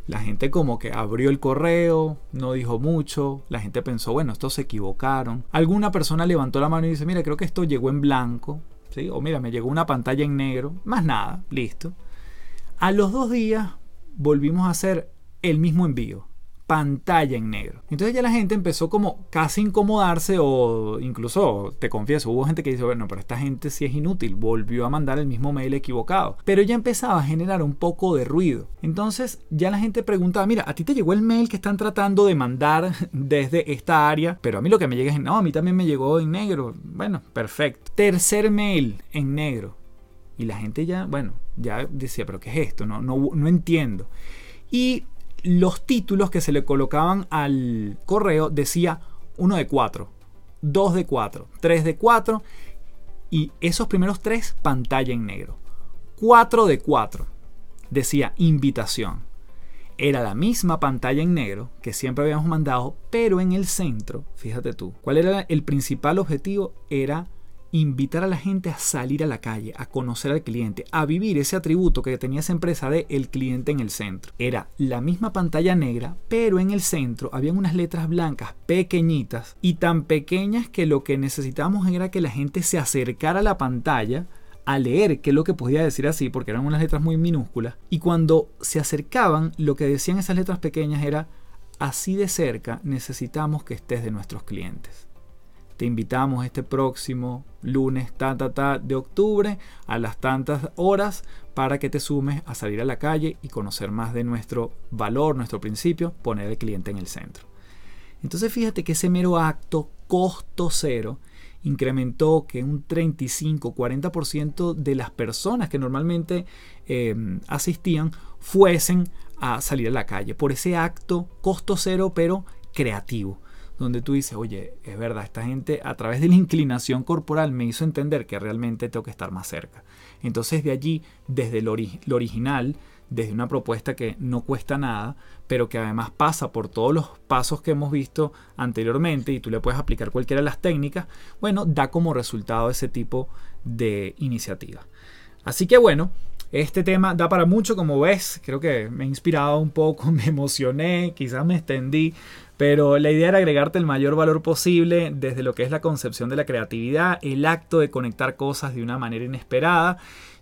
la gente como que abrió el correo, no dijo mucho, la gente pensó, bueno, estos se equivocaron. Alguna persona levantó la mano y dice, mira, creo que esto llegó en blanco, ¿sí? O mira, me llegó una pantalla en negro, más nada, listo. A los dos días volvimos a hacer el mismo envío pantalla en negro. Entonces ya la gente empezó como casi incomodarse o incluso, te confieso, hubo gente que dice, bueno, pero esta gente sí es inútil, volvió a mandar el mismo mail equivocado. Pero ya empezaba a generar un poco de ruido. Entonces ya la gente preguntaba, mira, a ti te llegó el mail que están tratando de mandar desde esta área, pero a mí lo que me llega es, no, a mí también me llegó en negro. Bueno, perfecto. Tercer mail en negro. Y la gente ya, bueno, ya decía, pero ¿qué es esto? No, no, no entiendo. Y los títulos que se le colocaban al correo decía 1 de 4, 2 de 4, 3 de 4 y esos primeros tres pantalla en negro. 4 de 4 decía invitación. Era la misma pantalla en negro que siempre habíamos mandado, pero en el centro, fíjate tú, ¿cuál era el principal objetivo? Era invitar a la gente a salir a la calle, a conocer al cliente, a vivir ese atributo que tenía esa empresa de el cliente en el centro. Era la misma pantalla negra, pero en el centro habían unas letras blancas pequeñitas y tan pequeñas que lo que necesitábamos era que la gente se acercara a la pantalla a leer qué es lo que podía decir así, porque eran unas letras muy minúsculas, y cuando se acercaban, lo que decían esas letras pequeñas era, así de cerca necesitamos que estés de nuestros clientes. Te invitamos este próximo lunes ta, ta, ta de octubre a las tantas horas para que te sumes a salir a la calle y conocer más de nuestro valor, nuestro principio, poner al cliente en el centro. Entonces fíjate que ese mero acto costo cero incrementó que un 35-40% de las personas que normalmente eh, asistían fuesen a salir a la calle por ese acto costo cero pero creativo donde tú dices, oye, es verdad, esta gente a través de la inclinación corporal me hizo entender que realmente tengo que estar más cerca. Entonces de allí, desde lo, original, desde una propuesta que no cuesta nada, pero que además pasa por todos los pasos que hemos visto anteriormente y tú le puedes aplicar cualquiera de las técnicas, bueno, da como resultado ese tipo de iniciativa. Así que bueno, este tema da para mucho, como ves, creo que me he inspirado un poco, me emocioné, quizás me extendí, pero la idea era agregarte el mayor valor posible desde lo que es la concepción de la creatividad, el acto de conectar cosas de una manera inesperada.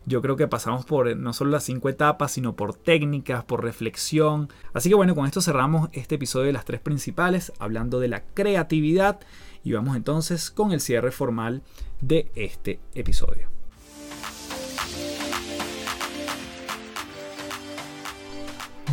Yo creo que pasamos por no solo las cinco etapas, sino por técnicas, por reflexión. Así que bueno, con esto cerramos este episodio de las tres principales, hablando de la creatividad. Y vamos entonces con el cierre formal de este episodio.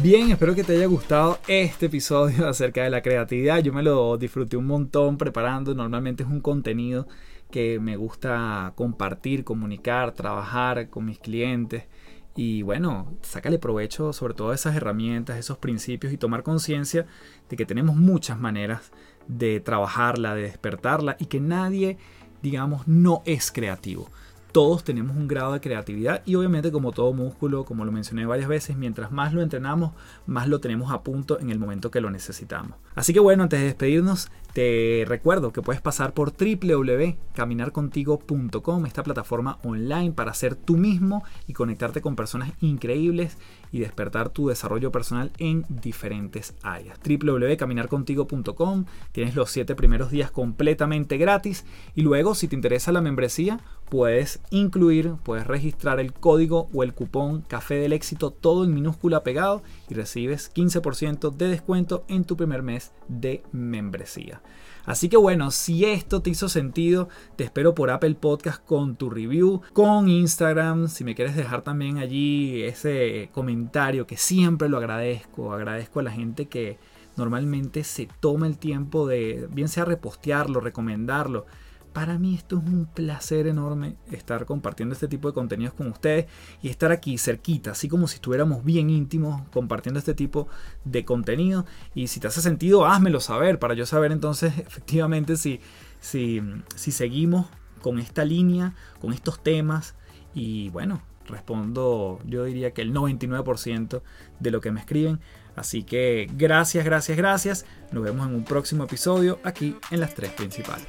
Bien, espero que te haya gustado este episodio acerca de la creatividad. Yo me lo disfruté un montón preparando. Normalmente es un contenido que me gusta compartir, comunicar, trabajar con mis clientes. Y bueno, sácale provecho sobre todo esas herramientas, esos principios y tomar conciencia de que tenemos muchas maneras de trabajarla, de despertarla y que nadie, digamos, no es creativo todos tenemos un grado de creatividad y obviamente como todo músculo, como lo mencioné varias veces, mientras más lo entrenamos, más lo tenemos a punto en el momento que lo necesitamos. Así que bueno, antes de despedirnos, te recuerdo que puedes pasar por www.caminarcontigo.com, esta plataforma online para ser tú mismo y conectarte con personas increíbles y despertar tu desarrollo personal en diferentes áreas. www.caminarcontigo.com, tienes los 7 primeros días completamente gratis y luego si te interesa la membresía, puedes incluir, puedes registrar el código o el cupón Café del Éxito todo en minúscula pegado y recibes 15% de descuento en tu primer mes de membresía. Así que bueno, si esto te hizo sentido, te espero por Apple Podcast con tu review, con Instagram, si me quieres dejar también allí ese comentario que siempre lo agradezco, agradezco a la gente que normalmente se toma el tiempo de, bien sea repostearlo, recomendarlo. Para mí esto es un placer enorme estar compartiendo este tipo de contenidos con ustedes y estar aquí cerquita, así como si estuviéramos bien íntimos compartiendo este tipo de contenido. Y si te hace sentido, házmelo saber para yo saber entonces efectivamente si, si, si seguimos con esta línea, con estos temas. Y bueno, respondo yo diría que el 99% de lo que me escriben. Así que gracias, gracias, gracias. Nos vemos en un próximo episodio aquí en las tres principales.